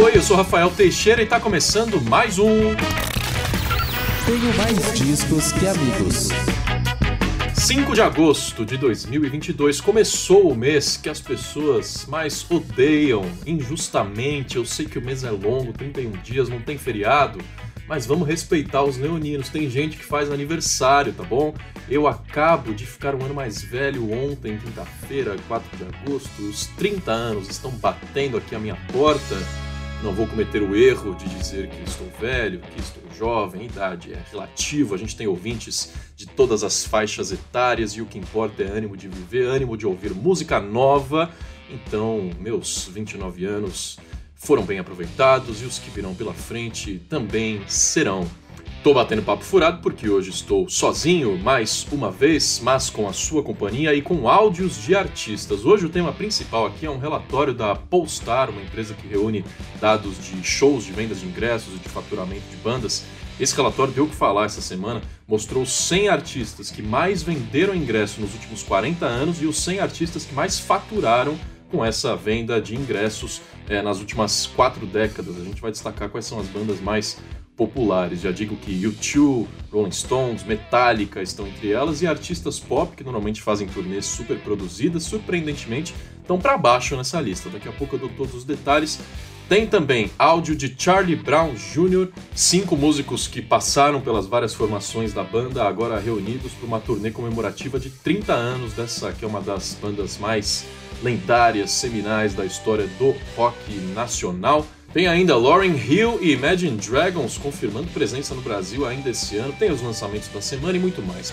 Oi, eu sou Rafael Teixeira e está começando mais um. Tenho mais discos que amigos. 5 de agosto de 2022 começou o mês que as pessoas mais odeiam injustamente. Eu sei que o mês é longo, 31 dias, não tem feriado, mas vamos respeitar os leoninos. Tem gente que faz aniversário, tá bom? Eu acabo de ficar um ano mais velho ontem, quinta-feira, 4 de agosto. Os 30 anos estão batendo aqui a minha porta. Não vou cometer o erro de dizer que estou velho, que estou jovem, idade é relativo, a gente tem ouvintes de todas as faixas etárias e o que importa é ânimo de viver, ânimo de ouvir música nova. Então, meus 29 anos foram bem aproveitados e os que virão pela frente também serão. Tô batendo papo furado porque hoje estou sozinho mais uma vez, mas com a sua companhia e com áudios de artistas. Hoje o tema principal aqui é um relatório da Polestar, uma empresa que reúne dados de shows, de vendas de ingressos e de faturamento de bandas. Esse relatório deu o que falar essa semana, mostrou 100 artistas que mais venderam ingresso nos últimos 40 anos e os 100 artistas que mais faturaram com essa venda de ingressos é, nas últimas quatro décadas. A gente vai destacar quais são as bandas mais populares. Já digo que U2, Rolling Stones, Metallica estão entre elas e artistas pop que normalmente fazem turnês super produzidas, surpreendentemente, estão para baixo nessa lista. Daqui a pouco eu dou todos os detalhes. Tem também áudio de Charlie Brown Jr., cinco músicos que passaram pelas várias formações da banda, agora reunidos para uma turnê comemorativa de 30 anos dessa que é uma das bandas mais lendárias, seminais da história do rock nacional. Tem ainda Lauryn Hill e Imagine Dragons confirmando presença no Brasil ainda esse ano. Tem os lançamentos da semana e muito mais.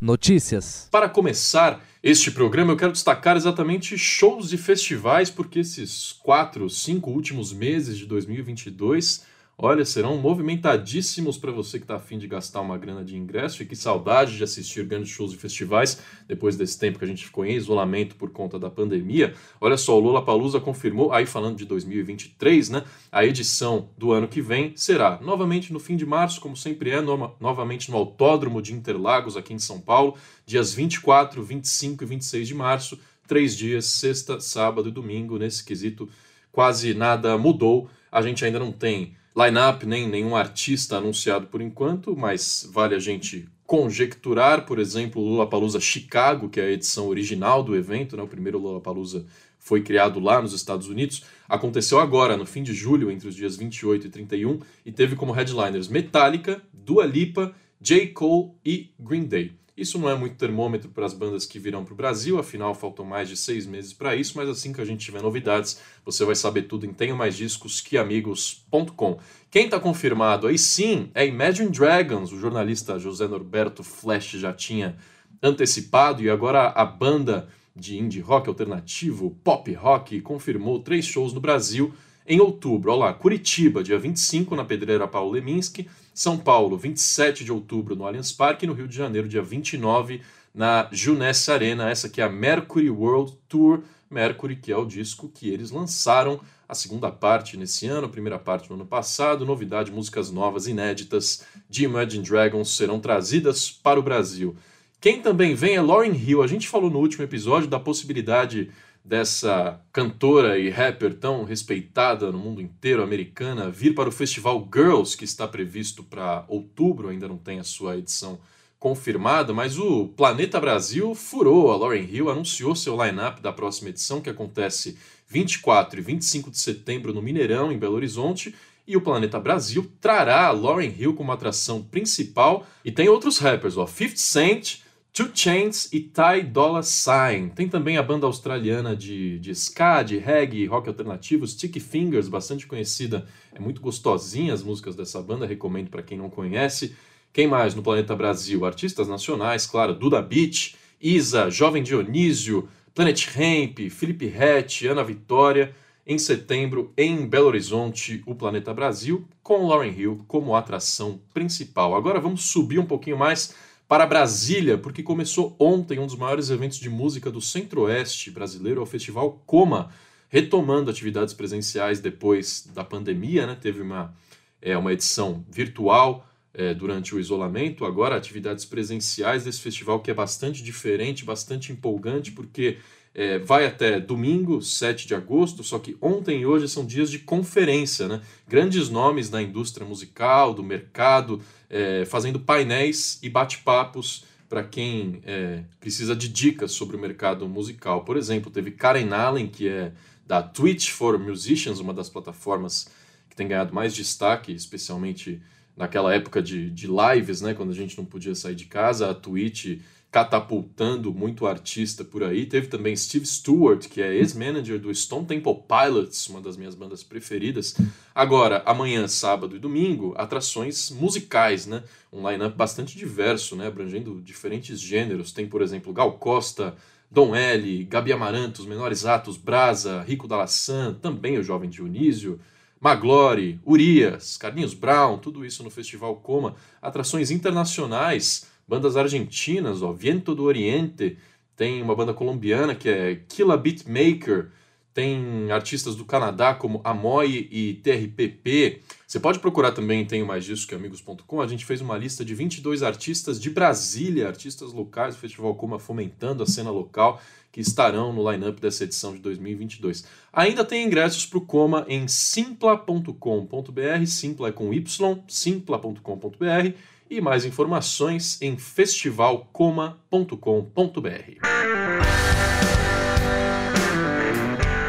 Notícias. Para começar este programa, eu quero destacar exatamente shows e festivais, porque esses quatro, cinco últimos meses de 2022 Olha, serão movimentadíssimos para você que está afim de gastar uma grana de ingresso e que saudade de assistir grandes shows e festivais depois desse tempo que a gente ficou em isolamento por conta da pandemia. Olha só, o Lula Palusa confirmou, aí falando de 2023, né? A edição do ano que vem será novamente no fim de março, como sempre é, no, novamente no Autódromo de Interlagos, aqui em São Paulo, dias 24, 25 e 26 de março, três dias, sexta, sábado e domingo. Nesse quesito, quase nada mudou. A gente ainda não tem line-up, nem nenhum artista anunciado por enquanto, mas vale a gente conjecturar, por exemplo, o Lollapalooza Chicago, que é a edição original do evento, né? o primeiro Lollapalooza foi criado lá nos Estados Unidos, aconteceu agora, no fim de julho, entre os dias 28 e 31, e teve como headliners Metallica, Dua Lipa, J. Cole e Green Day. Isso não é muito termômetro para as bandas que virão para o Brasil, afinal faltam mais de seis meses para isso, mas assim que a gente tiver novidades, você vai saber tudo em tenho mais discos que amigos.com. Quem está confirmado aí sim é Imagine Dragons, o jornalista José Norberto Flash já tinha antecipado e agora a banda de indie rock alternativo, pop rock, confirmou três shows no Brasil em outubro. Olha lá, Curitiba, dia 25 na Pedreira Paulo Leminski, São Paulo, 27 de outubro no Allianz Parque e no Rio de Janeiro, dia 29 na Junesse Arena, essa que é a Mercury World Tour. Mercury, que é o disco que eles lançaram a segunda parte nesse ano, a primeira parte no ano passado. Novidade, músicas novas, inéditas de Imagine Dragons serão trazidas para o Brasil. Quem também vem é Lauryn Hill. A gente falou no último episódio da possibilidade dessa cantora e rapper tão respeitada no mundo inteiro, americana, vir para o festival Girls, que está previsto para outubro, ainda não tem a sua edição confirmada, mas o Planeta Brasil furou. A Lauren Hill anunciou seu line-up da próxima edição, que acontece 24 e 25 de setembro no Mineirão, em Belo Horizonte. E o Planeta Brasil trará a Lauren Hill como atração principal. E tem outros rappers, ó, 50 Cent, Two Chains e Ty Dolla Sign. Tem também a banda australiana de, de ska, de reggae rock alternativo, Sticky Fingers, bastante conhecida. É muito gostosinha as músicas dessa banda, recomendo para quem não conhece. Quem mais no Planeta Brasil? Artistas nacionais, claro, Duda Beach, Isa, Jovem Dionísio, Planet Ramp, Felipe Rett, Ana Vitória. Em setembro, em Belo Horizonte, o Planeta Brasil, com Lauren Hill como atração principal. Agora vamos subir um pouquinho mais para Brasília, porque começou ontem um dos maiores eventos de música do Centro-Oeste brasileiro, é o Festival Coma, retomando atividades presenciais depois da pandemia, né? Teve uma, é, uma edição virtual é, durante o isolamento, agora atividades presenciais desse festival que é bastante diferente, bastante empolgante, porque É, vai até domingo, 7 de agosto, só que ontem e hoje são dias de conferência, né? Grandes nomes da indústria musical, do mercado, é, fazendo painéis e bate-papos para quem é, precisa de dicas sobre o mercado musical. Por exemplo, teve Karen Allen, que é da Twitch for Musicians, uma das plataformas que tem ganhado mais destaque, especialmente naquela época de, de lives, né, quando a gente não podia sair de casa, a Twitch catapultando muito artista por aí. Teve também Steve Stewart, que é ex-manager do Stone Temple Pilots, uma das minhas bandas preferidas. Agora, amanhã, sábado e domingo, atrações musicais, né? Um line-up bastante diverso, né? Abrangendo diferentes gêneros. Tem, por exemplo, Gal Costa, Dom L, Gabi Amaranto, Os Menores Atos, Brasa, Rico Dalassan, também o Jovem Dionísio, Maglore, Urias, Carlinhos Brown, tudo isso no Festival Coma. Atrações internacionais bandas argentinas, ó, Viento do Oriente, tem uma banda colombiana que é Killa Beatmaker, tem artistas do Canadá como Amoy e TRPP. Você pode procurar também Tenho Mais Disso que Amigos.com. A gente fez uma lista de 22 artistas de Brasília, artistas locais do Festival Coma fomentando a cena local, que estarão no line-up dessa edição de 2022. Ainda tem ingressos para o Coma em simpla.com.br, simpla é com Y, simpla.com.br e mais informações em festivalcoma.com.br.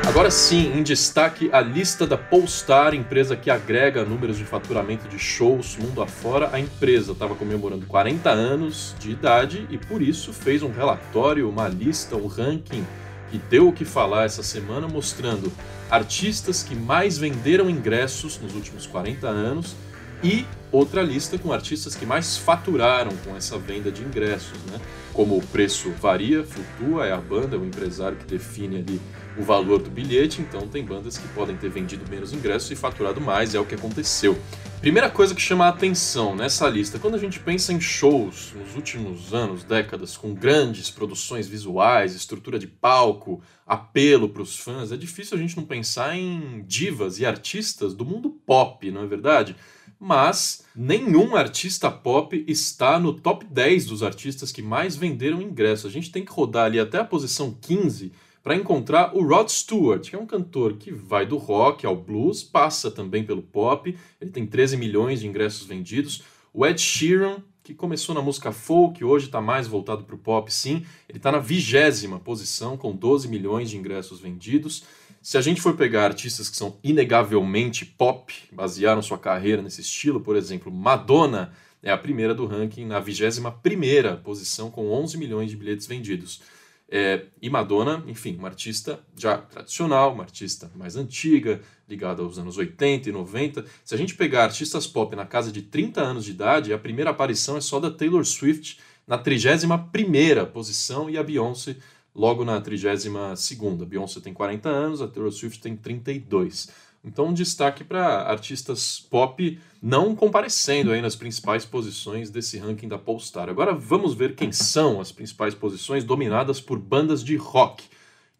Agora sim, em destaque a lista da Polestar, empresa que agrega números de faturamento de shows mundo afora. A empresa estava comemorando 40 anos de idade e por isso fez um relatório, uma lista, um ranking que deu o que falar essa semana, mostrando artistas que mais venderam ingressos nos últimos 40 anos e outra lista com artistas que mais faturaram com essa venda de ingressos, né? Como o preço varia, flutua, é a banda, é o empresário que define ali o valor do bilhete, então tem bandas que podem ter vendido menos ingressos e faturado mais, é o que aconteceu. Primeira coisa que chama a atenção nessa lista, quando a gente pensa em shows nos últimos anos, décadas, com grandes produções visuais, estrutura de palco, apelo para os fãs, é difícil a gente não pensar em divas e artistas do mundo pop, não é verdade? Mas nenhum artista pop está no top 10 dos artistas que mais venderam ingressos. A gente tem que rodar ali até a posição 15 para encontrar o Rod Stewart, que é um cantor que vai do rock ao blues, passa também pelo pop, ele tem 13 milhões de ingressos vendidos. O Ed Sheeran, que começou na música folk, hoje está mais voltado para o pop, sim, ele está na vigésima posição, com 12 milhões de ingressos vendidos. Se a gente for pegar artistas que são inegavelmente pop, basearam sua carreira nesse estilo, por exemplo, Madonna é a primeira do ranking na 21ª posição com 11 milhões de bilhetes vendidos. É, e Madonna, enfim, uma artista já tradicional, uma artista mais antiga, ligada aos anos 80 e 90. Se a gente pegar artistas pop na casa de 30 anos de idade, a primeira aparição é só da Taylor Swift na 31ª posição e a Beyoncé logo na 32ª. Beyoncé tem 40 anos, a Taylor Swift tem 32. Então, um destaque para artistas pop não comparecendo aí nas principais posições desse ranking da Polestar. Agora vamos ver quem são as principais posições dominadas por bandas de rock.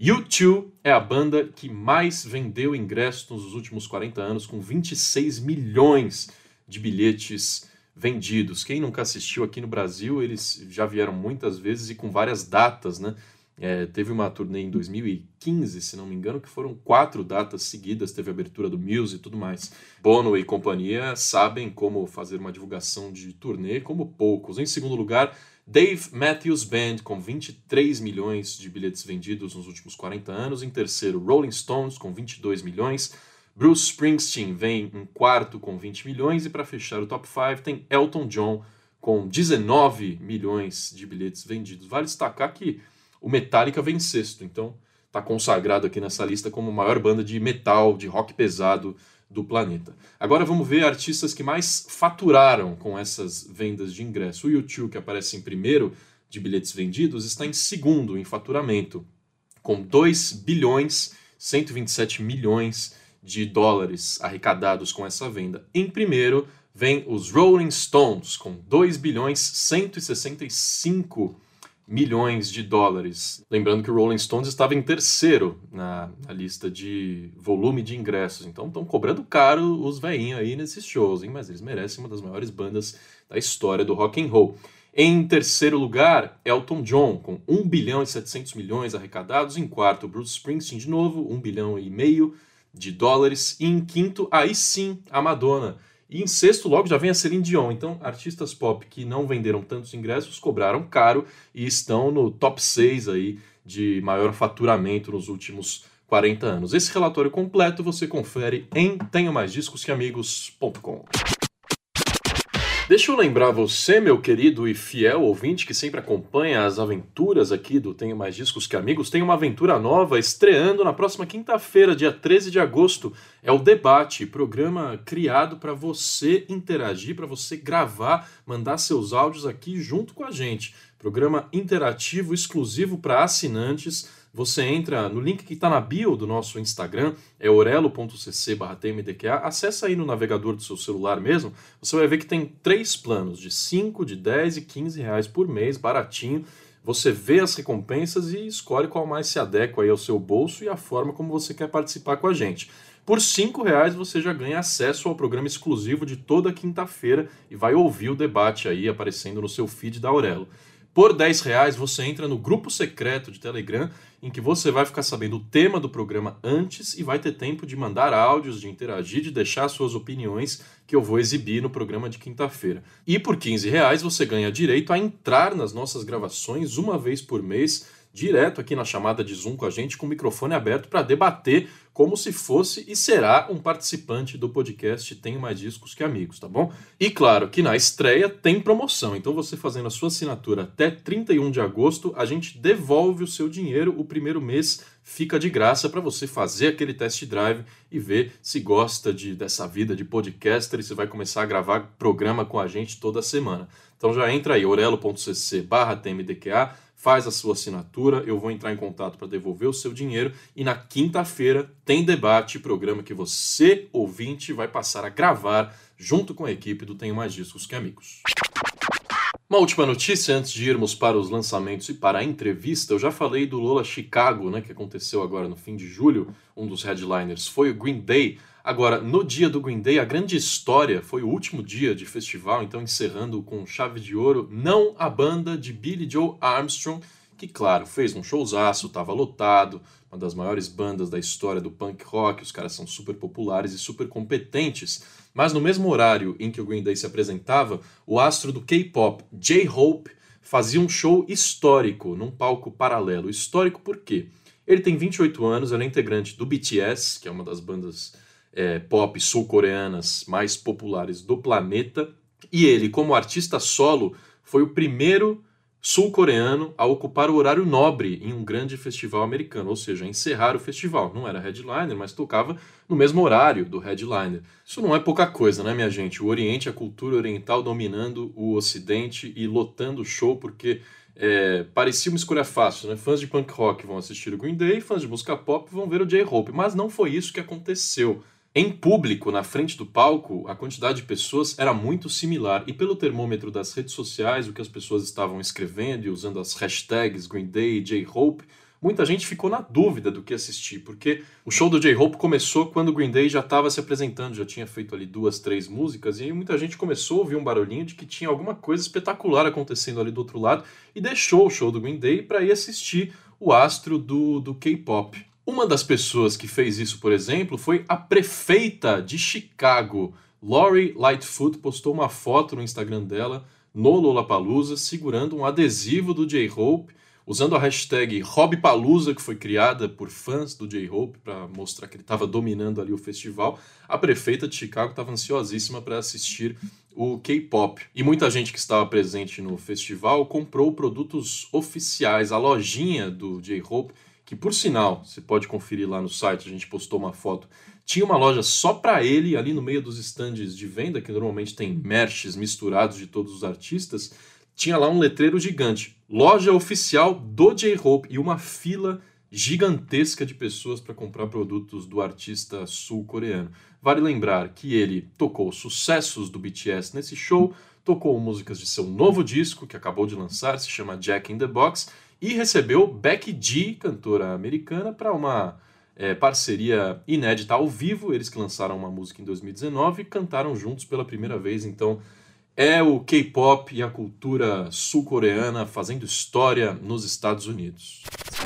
U2 é a banda que mais vendeu ingressos nos últimos 40 anos, com 26 milhões de bilhetes vendidos. Quem nunca assistiu aqui no Brasil, eles já vieram muitas vezes e com várias datas, né? É, teve uma turnê em 2015, se não me engano, que foram quatro datas seguidas, teve abertura do Muse e tudo mais. Bono e companhia sabem como fazer uma divulgação de turnê como poucos. Em segundo lugar, Dave Matthews Band, com 23 milhões de bilhetes vendidos nos últimos 40 anos. Em terceiro, Rolling Stones, com 22 milhões. Bruce Springsteen vem em quarto, com 20 milhões. E para fechar o top 5, tem Elton John, com 19 milhões de bilhetes vendidos. Vale destacar que o Metallica vem sexto, então está consagrado aqui nessa lista como a maior banda de metal, de rock pesado do planeta. Agora vamos ver artistas que mais faturaram com essas vendas de ingresso. O YouTube, que aparece em primeiro de bilhetes vendidos, está em segundo em faturamento, com 2 bilhões 127 milhões de dólares arrecadados com essa venda. Em primeiro vem os Rolling Stones, com 2 bilhões 165 milhões de dólares. Lembrando que o Rolling Stones estava em terceiro na, na lista de volume de ingressos. Então estão cobrando caro os veinhos aí nesses shows, hein? mas eles merecem uma das maiores bandas da história do rock and roll. Em terceiro lugar, Elton John, com 1 bilhão e 700 milhões arrecadados. Em quarto, Bruce Springsteen, de novo, 1 bilhão e meio de dólares. E em quinto, aí sim, a Madonna. E em sexto, logo já vem a Celine Dion. Então, artistas pop que não venderam tantos ingressos cobraram caro e estão no top 6 aí de maior faturamento nos últimos 40 anos. Esse relatório completo você confere em tenhomaisdiscosqueamigos.com. Deixa eu lembrar você, meu querido e fiel ouvinte que sempre acompanha as aventuras aqui do Tenho Mais Discos que Amigos, tem uma aventura nova estreando na próxima quinta-feira, dia 13 de agosto. É o Debate, programa criado para você interagir, para você gravar, mandar seus áudios aqui junto com a gente. Programa interativo exclusivo para assinantes você entra no link que está na bio do nosso Instagram, é orelo.cc tmdqa, acessa aí no navegador do seu celular mesmo, você vai ver que tem três planos, de 5, de 10 e 15 reais por mês, baratinho. Você vê as recompensas e escolhe qual mais se adequa aí ao seu bolso e a forma como você quer participar com a gente. Por cinco reais você já ganha acesso ao programa exclusivo de toda quinta-feira e vai ouvir o debate aí aparecendo no seu feed da Aurelo. Por 10 reais você entra no grupo secreto de Telegram em que você vai ficar sabendo o tema do programa antes e vai ter tempo de mandar áudios, de interagir, de deixar suas opiniões que eu vou exibir no programa de quinta-feira. E por 15 reais você ganha direito a entrar nas nossas gravações uma vez por mês direto aqui na chamada de Zoom com a gente, com o microfone aberto, para debater como se fosse e será um participante do podcast Tenho Mais Discos que Amigos, tá bom? E claro que na estreia tem promoção, então você fazendo a sua assinatura até 31 de agosto, a gente devolve o seu dinheiro, o primeiro mês fica de graça para você fazer aquele test drive e ver se gosta de, dessa vida de podcaster e você vai começar a gravar programa com a gente toda semana. Então já entra aí, orelo.cc barra tmdqa, faz a sua assinatura, eu vou entrar em contato para devolver o seu dinheiro e na quinta-feira tem debate, programa que você, ouvinte, vai passar a gravar junto com a equipe do Tenho Mais Discos que Amigos. Uma última notícia antes de irmos para os lançamentos e para a entrevista. Eu já falei do Lola Chicago, né, que aconteceu agora no fim de julho. Um dos headliners foi o Green Day. Agora, no dia do Green Day, a grande história foi o último dia de festival, então encerrando com chave de ouro, não a banda de Billy Joe Armstrong, que, claro, fez um showzaço, estava lotado, uma das maiores bandas da história do punk rock, os caras são super populares e super competentes. Mas no mesmo horário em que o Green Day se apresentava, o astro do K-pop, J-Hope, fazia um show histórico num palco paralelo. Histórico por quê? Ele tem 28 anos, ele é integrante do BTS, que é uma das bandas é, pop sul-coreanas mais populares do planeta. E ele, como artista solo, foi o primeiro sul-coreano a ocupar o horário nobre em um grande festival americano, ou seja, encerrar o festival. Não era headliner, mas tocava no mesmo horário do headliner. Isso não é pouca coisa, né, minha gente? O Oriente, a cultura oriental dominando o Ocidente e lotando o show, porque é, parecia uma escolha fácil, né? Fãs de punk rock vão assistir o Green Day, fãs de música pop vão ver o J-Hope, mas não foi isso que aconteceu. Em público, na frente do palco, a quantidade de pessoas era muito similar, e pelo termômetro das redes sociais, o que as pessoas estavam escrevendo e usando as hashtags Green Day, J-Hope, muita gente ficou na dúvida do que assistir, porque o show do J-Hope começou quando o Green Day já estava se apresentando, já tinha feito ali duas, três músicas, e aí muita gente começou a ouvir um barulhinho de que tinha alguma coisa espetacular acontecendo ali do outro lado, e deixou o show do Green Day para ir assistir o astro do, do K-pop. Uma das pessoas que fez isso, por exemplo, foi a prefeita de Chicago. Lori Lightfoot postou uma foto no Instagram dela, no Lollapalooza, segurando um adesivo do J-Hope, usando a hashtag Hobbypalooza, que foi criada por fãs do J-Hope para mostrar que ele estava dominando ali o festival. A prefeita de Chicago estava ansiosíssima para assistir o K-pop. E muita gente que estava presente no festival comprou produtos oficiais. A lojinha do J-Hope que por sinal, você pode conferir lá no site, a gente postou uma foto, tinha uma loja só para ele, ali no meio dos estandes de venda, que normalmente tem merches misturados de todos os artistas, tinha lá um letreiro gigante, loja oficial do J-Hope, e uma fila gigantesca de pessoas para comprar produtos do artista sul-coreano. Vale lembrar que ele tocou sucessos do BTS nesse show, tocou músicas de seu novo disco que acabou de lançar, se chama Jack in the Box, e recebeu Becky G, cantora americana, para uma é, parceria inédita ao vivo. Eles que lançaram uma música em 2019 e cantaram juntos pela primeira vez. Então, é o K-pop e a cultura sul-coreana fazendo história nos Estados Unidos.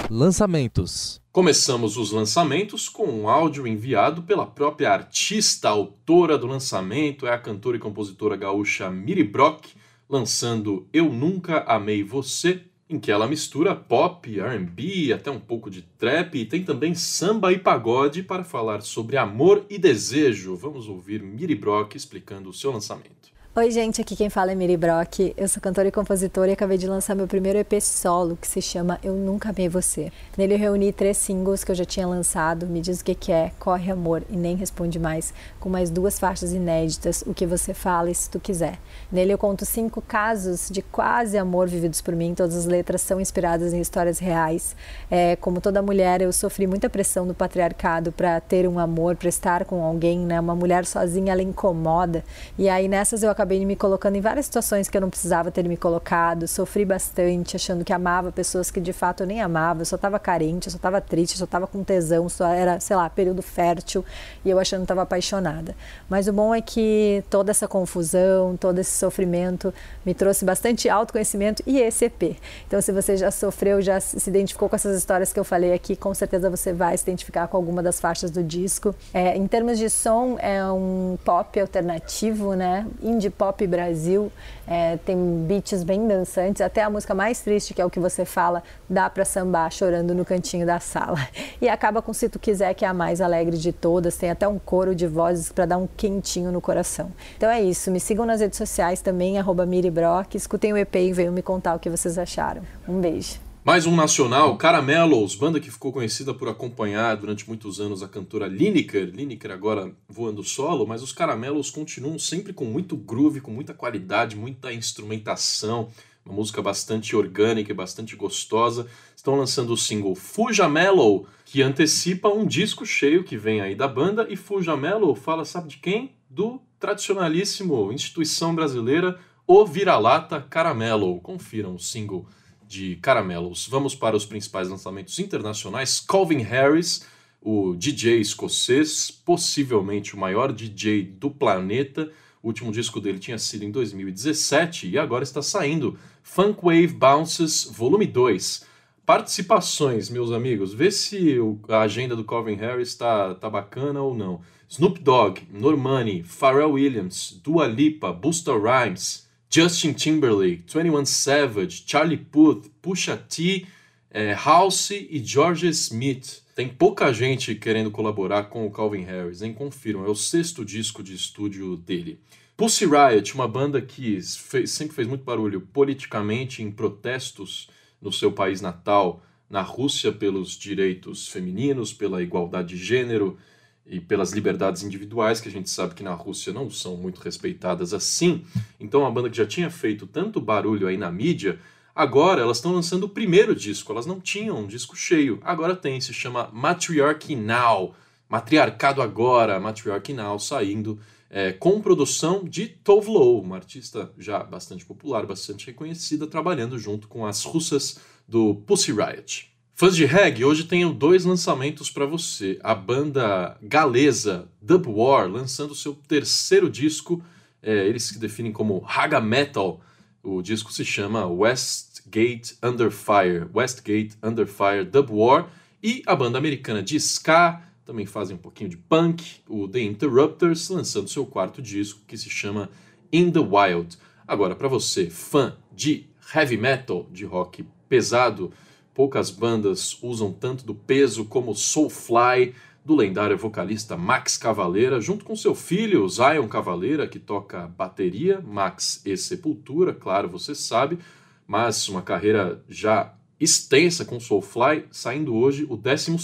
Lançamentos. Começamos os lançamentos com um áudio enviado pela própria artista, autora do lançamento, é a cantora e compositora gaúcha Miri Brock, lançando Eu Nunca Amei Você, em que ela mistura pop, R&B, até um pouco de trap e tem também samba e pagode para falar sobre amor e desejo. Vamos ouvir Miri Brock explicando o seu lançamento. Oi, gente, aqui quem fala é Miri Brock. Eu sou cantora e compositora e acabei de lançar meu primeiro EP solo, que se chama Eu Nunca Amei Você. Nele eu reuni três singles que eu já tinha lançado, Me Diz O Que, que É, Corre Amor e Nem Responde Mais, com mais duas faixas inéditas, O Que Você Fala e Se Tu Quiser. Nele eu conto cinco casos de quase amor vividos por mim, todas as letras são inspiradas em histórias reais. É, como toda mulher, eu sofri muita pressão do patriarcado para ter um amor, para estar com alguém, né? Uma mulher sozinha, ela incomoda. E aí nessas eu acabei me colocando em várias situações que eu não precisava ter me colocado, sofri bastante, achando que amava pessoas que de fato eu nem amava, eu só estava carente, eu só estava triste, eu só estava com tesão, só era, sei lá, período fértil e eu achando que estava apaixonada. Mas o bom é que toda essa confusão, todo esse sofrimento me trouxe bastante autoconhecimento e esse EP. Então, se você já sofreu, já se identificou com essas histórias que eu falei aqui, com certeza você vai se identificar com alguma das faixas do disco. É, em termos de som, é um pop alternativo, né? Indie pop Brasil, é, tem beats bem dançantes, até a música mais triste, que é o que você fala, dá para sambar chorando no cantinho da sala. E acaba com Se Tu Quiser, que é a mais alegre de todas, tem até um coro de vozes para dar um quentinho no coração. Então é isso, me sigam nas redes sociais também, arroba Miri Brock, escutem o EP e venham me contar o que vocês acharam. Um beijo. Mais um nacional, Caramelos, banda que ficou conhecida por acompanhar durante muitos anos a cantora Lineker. Lineker agora voando solo, mas os Caramelos continuam sempre com muito groove, com muita qualidade, muita instrumentação, uma música bastante orgânica e bastante gostosa. Estão lançando o single Fuja Mellow, que antecipa um disco cheio que vem aí da banda. E Fuja Mellow fala, sabe de quem? Do tradicionalíssimo instituição brasileira, O Vira-Lata Caramelo. Confiram o single de caramelos. Vamos para os principais lançamentos internacionais. Calvin Harris, o DJ escocês, possivelmente o maior DJ do planeta. O último disco dele tinha sido em 2017 e agora está saindo Funk Wave Bounces Volume 2. Participações, meus amigos. Vê se a agenda do Calvin Harris está tá bacana ou não. Snoop Dogg, Normani, Pharrell Williams, Dua Lipa, Busta Rhymes, Justin Timberlake, 21 Savage, Charlie Puth, Pusha T, é, House e George Smith. Tem pouca gente querendo colaborar com o Calvin Harris, hein? Confiram, é o sexto disco de estúdio dele. Pussy Riot, uma banda que fez, sempre fez muito barulho politicamente em protestos no seu país natal, na Rússia, pelos direitos femininos, pela igualdade de gênero, e pelas liberdades individuais, que a gente sabe que na Rússia não são muito respeitadas assim. Então, a banda que já tinha feito tanto barulho aí na mídia, agora elas estão lançando o primeiro disco. Elas não tinham um disco cheio, agora tem, se chama Matriarchy Now. Matriarcado Agora, Matriarchy Now, saindo é, com produção de Tove Lo, uma artista já bastante popular, bastante reconhecida, trabalhando junto com as russas do Pussy Riot. Fãs de reggae, hoje tenho dois lançamentos para você. A banda galesa Dub War lançando seu terceiro disco, é, eles se definem como Raga Metal. O disco se chama Westgate Under Fire, Westgate Under Fire Dub War. E a banda americana de ska, também fazem um pouquinho de punk, o The Interrupters, lançando seu quarto disco que se chama In the Wild. Agora, para você, fã de heavy metal, de rock pesado, Poucas bandas usam tanto do peso como Soulfly, do lendário vocalista Max Cavaleira, junto com seu filho Zion Cavaleira, que toca bateria, Max e Sepultura, claro, você sabe, mas uma carreira já extensa com Soulfly, saindo hoje o 12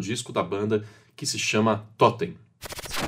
disco da banda, que se chama Totem.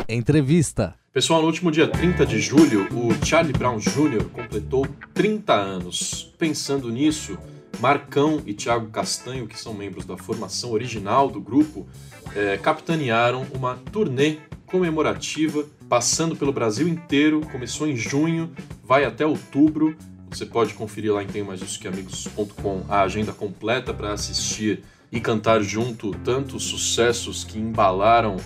Entrevista. Pessoal, no último dia 30 de julho, o Charlie Brown Jr. completou 30 anos. Pensando nisso, Marcão e Thiago Castanho, que são membros da formação original do grupo, é, capitanearam uma turnê comemorativa passando pelo Brasil inteiro. Começou em junho, vai até outubro. Você pode conferir lá em tem mais isso que amigos.com a agenda completa para assistir e cantar junto tantos sucessos que embalaram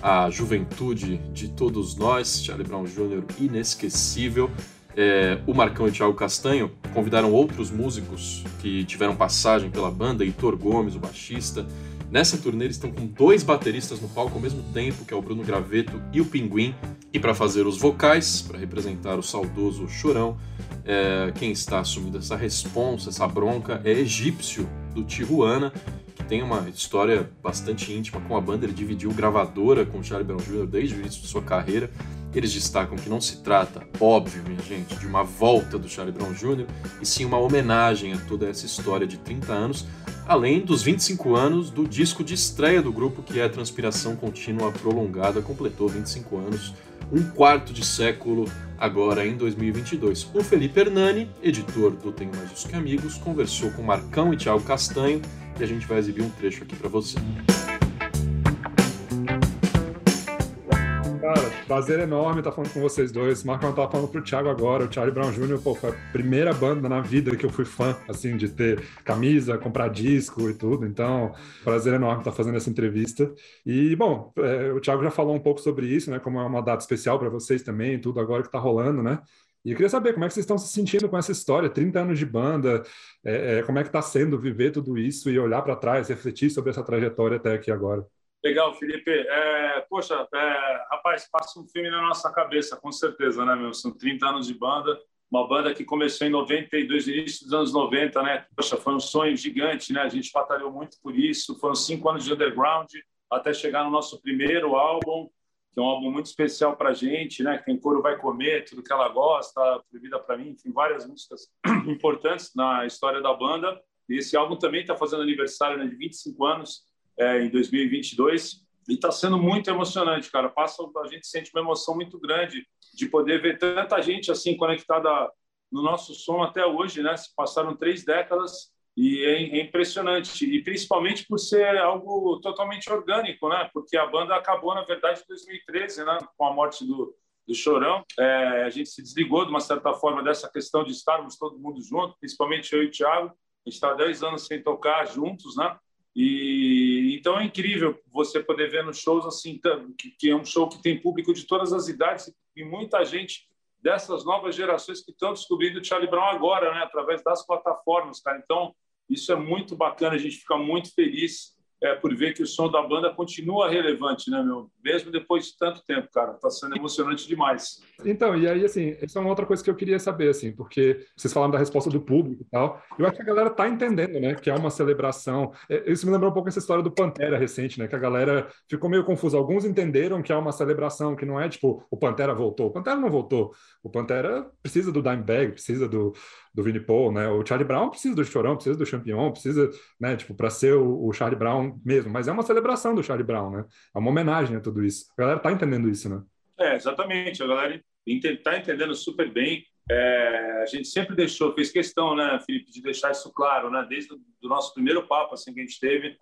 a juventude de todos nós. Charlie Brown Jr. inesquecível. É, o Marcão e o Thiago Castanho convidaram outros músicos que tiveram passagem pela banda, Heitor Gomes, o baixista. Nessa turnê eles estão com dois bateristas no palco ao mesmo tempo, que é o Bruno Graveto e o Pinguim. E para fazer os vocais, para representar o saudoso Chorão, é, quem está assumindo essa responsa, essa bronca, é egípcio do Tijuana, tem uma história bastante íntima com a banda. Ele dividiu gravadora com o Charlie Brown Jr. desde o início de sua carreira. Eles destacam que não se trata, óbvio, minha gente, de uma volta do Charlie Brown Jr., e sim uma homenagem a toda essa história de 30 anos, além dos 25 anos do disco de estreia do grupo, que é Transpiração Contínua Prolongada, completou 25 anos, um quarto de século agora em 2022. O Felipe Hernani, editor do Tenho Mais Isso Que Amigos, conversou com Marcão e Thiago Castanho, e a gente vai exibir um trecho aqui para você. Prazer enorme estar falando com vocês dois. Marco estava falando pro Thiago agora. O Charlie Brown Jr., pô, foi a primeira banda na vida que eu fui fã, assim, de ter camisa, comprar disco e tudo. Então, prazer enorme estar fazendo essa entrevista. E, bom, é, o Thiago já falou um pouco sobre isso, né? Como é uma data especial para vocês também, tudo agora que está rolando, né? E eu queria saber como é que vocês estão se sentindo com essa história, 30 anos de banda, é, é, como é que está sendo viver tudo isso e olhar para trás, refletir sobre essa trajetória até aqui agora. Legal, Felipe. É, poxa, é, rapaz, passa um filme na nossa cabeça, com certeza, né, meu? São 30 anos de banda, uma banda que começou em 92, início dos anos 90, né? Poxa, foi um sonho gigante, né? A gente batalhou muito por isso. Foram cinco anos de underground até chegar no nosso primeiro álbum, que é um álbum muito especial para a gente, né? Que tem Coro Vai Comer, Tudo Que Ela Gosta, Proibida para Mim, tem várias músicas importantes na história da banda. E esse álbum também está fazendo aniversário né, de 25 anos é, em 2022 e está sendo muito emocionante, cara. Passa, a gente sente uma emoção muito grande de poder ver tanta gente assim conectada no nosso som até hoje, né? Se passaram três décadas e é, é impressionante e principalmente por ser algo totalmente orgânico, né? Porque a banda acabou na verdade em 2013, né? Com a morte do do Chorão, é, a gente se desligou de uma certa forma dessa questão de estarmos todo mundo junto, principalmente eu e o Thiago. A gente está 10 anos sem tocar juntos, né? E então é incrível você poder ver nos shows assim, que é um show que tem público de todas as idades e muita gente dessas novas gerações que estão descobrindo o Charlie Brown agora, né, através das plataformas, cara. Então, isso é muito bacana, a gente fica muito feliz é, por ver que o som da banda continua relevante, né, meu? Mesmo depois de tanto tempo, cara. Tá sendo emocionante demais. Então, e aí, assim, essa é uma outra coisa que eu queria saber, assim, porque vocês falaram da resposta do público e tal. Eu acho que a galera tá entendendo, né, que é uma celebração. É, isso me lembrou um pouco essa história do Pantera recente, né, que a galera ficou meio confusa. Alguns entenderam que é uma celebração, que não é tipo, o Pantera voltou. O Pantera não voltou. O Pantera precisa do Dimebag, precisa do, do Vinnie Paul, né? O Charlie Brown precisa do Chorão, precisa do Champion, precisa, né, tipo, para ser o, o Charlie Brown mesmo. Mas é uma celebração do Charlie Brown, né? É uma homenagem a tudo isso. A galera tá entendendo isso, né? É, exatamente. A galera está entendendo super bem. É, a gente sempre deixou, fez questão, né, Felipe, de deixar isso claro, né? Desde o nosso primeiro papo assim que a gente teve,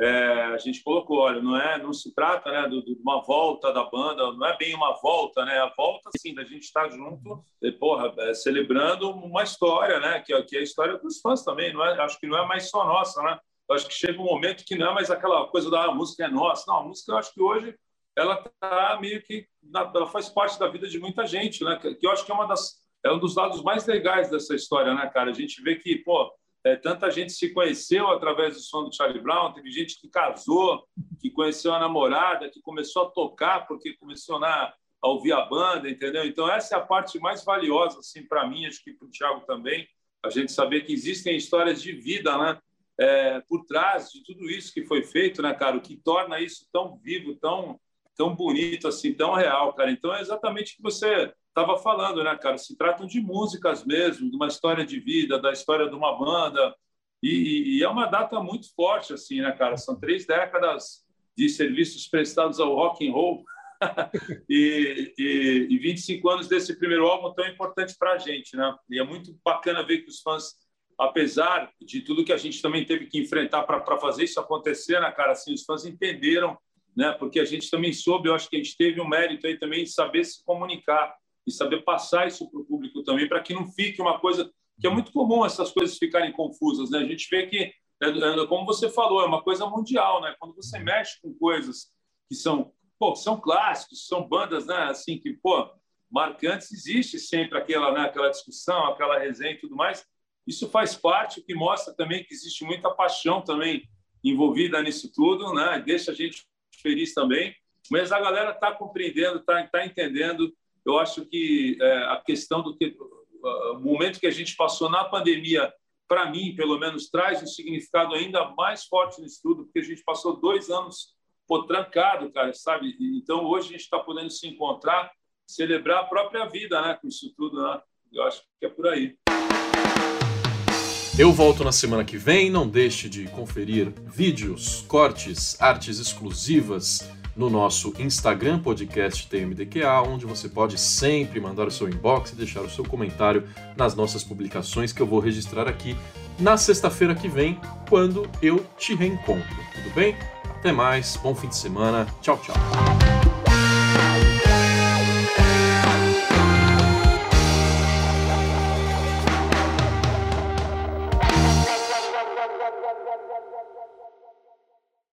é, a gente colocou, olha, não é, não se trata, né, de, uma volta da banda, não é bem uma volta, né? A volta, sim, da gente estar junto, e, porra, é, celebrando uma história, né? Que, que é a história dos fãs também, não é? Acho que não é mais só nossa, né? Eu acho que chega um momento que não é mais aquela coisa da ah, música é nossa. Não, a música eu acho que hoje ela tá meio que ela faz parte da vida de muita gente, né? Que eu acho que é uma das é um dos lados mais legais dessa história, né, cara? A gente vê que, pô, é, tanta gente se conheceu através do som do Charlie Brown, teve gente que casou, que conheceu a namorada, que começou a tocar porque começou a, ouvir a banda, entendeu? Então essa é a parte mais valiosa, assim, para mim, acho que para o Thiago também, a gente saber que existem histórias de vida, né? É, por trás de tudo isso que foi feito, né, cara? O que torna isso tão vivo, tão tão bonito assim, tão real, cara. Então é exatamente o que você estava falando, né, cara? Se tratam de músicas mesmo, de uma história de vida, da história de uma banda. E, e, é uma data muito forte, assim, né, cara? São três décadas de serviços prestados ao rock and roll e, e, e 25 anos desse primeiro álbum tão importante para a gente, né? E é muito bacana ver que os fãs, apesar de tudo que a gente também teve que enfrentar para fazer isso acontecer, né, cara? Assim, os fãs entenderam né? Porque a gente também soube, eu acho que a gente teve um mérito aí também de saber se comunicar e saber passar isso para o público também, para que não fique uma coisa que é muito comum essas coisas ficarem confusas, né? A gente vê que, é, é, como você falou, é uma coisa mundial, né? Quando você mexe com coisas que são, pô, são clássicos, são bandas, né? Assim que, pô, marcantes, existe sempre aquela, né, aquela discussão, aquela resenha e tudo mais. Isso faz parte, que mostra também que existe muita paixão também envolvida nisso tudo, né? Deixa a gente feliz também. Mas a galera está compreendendo, está tá entendendo. Eu acho que é, a questão do que o momento que a gente passou na pandemia, para mim, pelo menos, traz um significado ainda mais forte no estudo, porque a gente passou dois anos pô, trancado, cara, sabe? Então hoje a gente está podendo se encontrar, celebrar a própria vida, né? Com isso tudo, né? Eu acho que é por aí. Eu volto na semana que vem. Não deixe de conferir vídeos, cortes, artes exclusivas no nosso Instagram podcast TMDQA, onde você pode sempre mandar o seu inbox e deixar o seu comentário nas nossas publicações que eu vou registrar aqui na sexta-feira que vem, quando eu te reencontro. Tudo bem? Até mais, bom fim de semana. Tchau, tchau.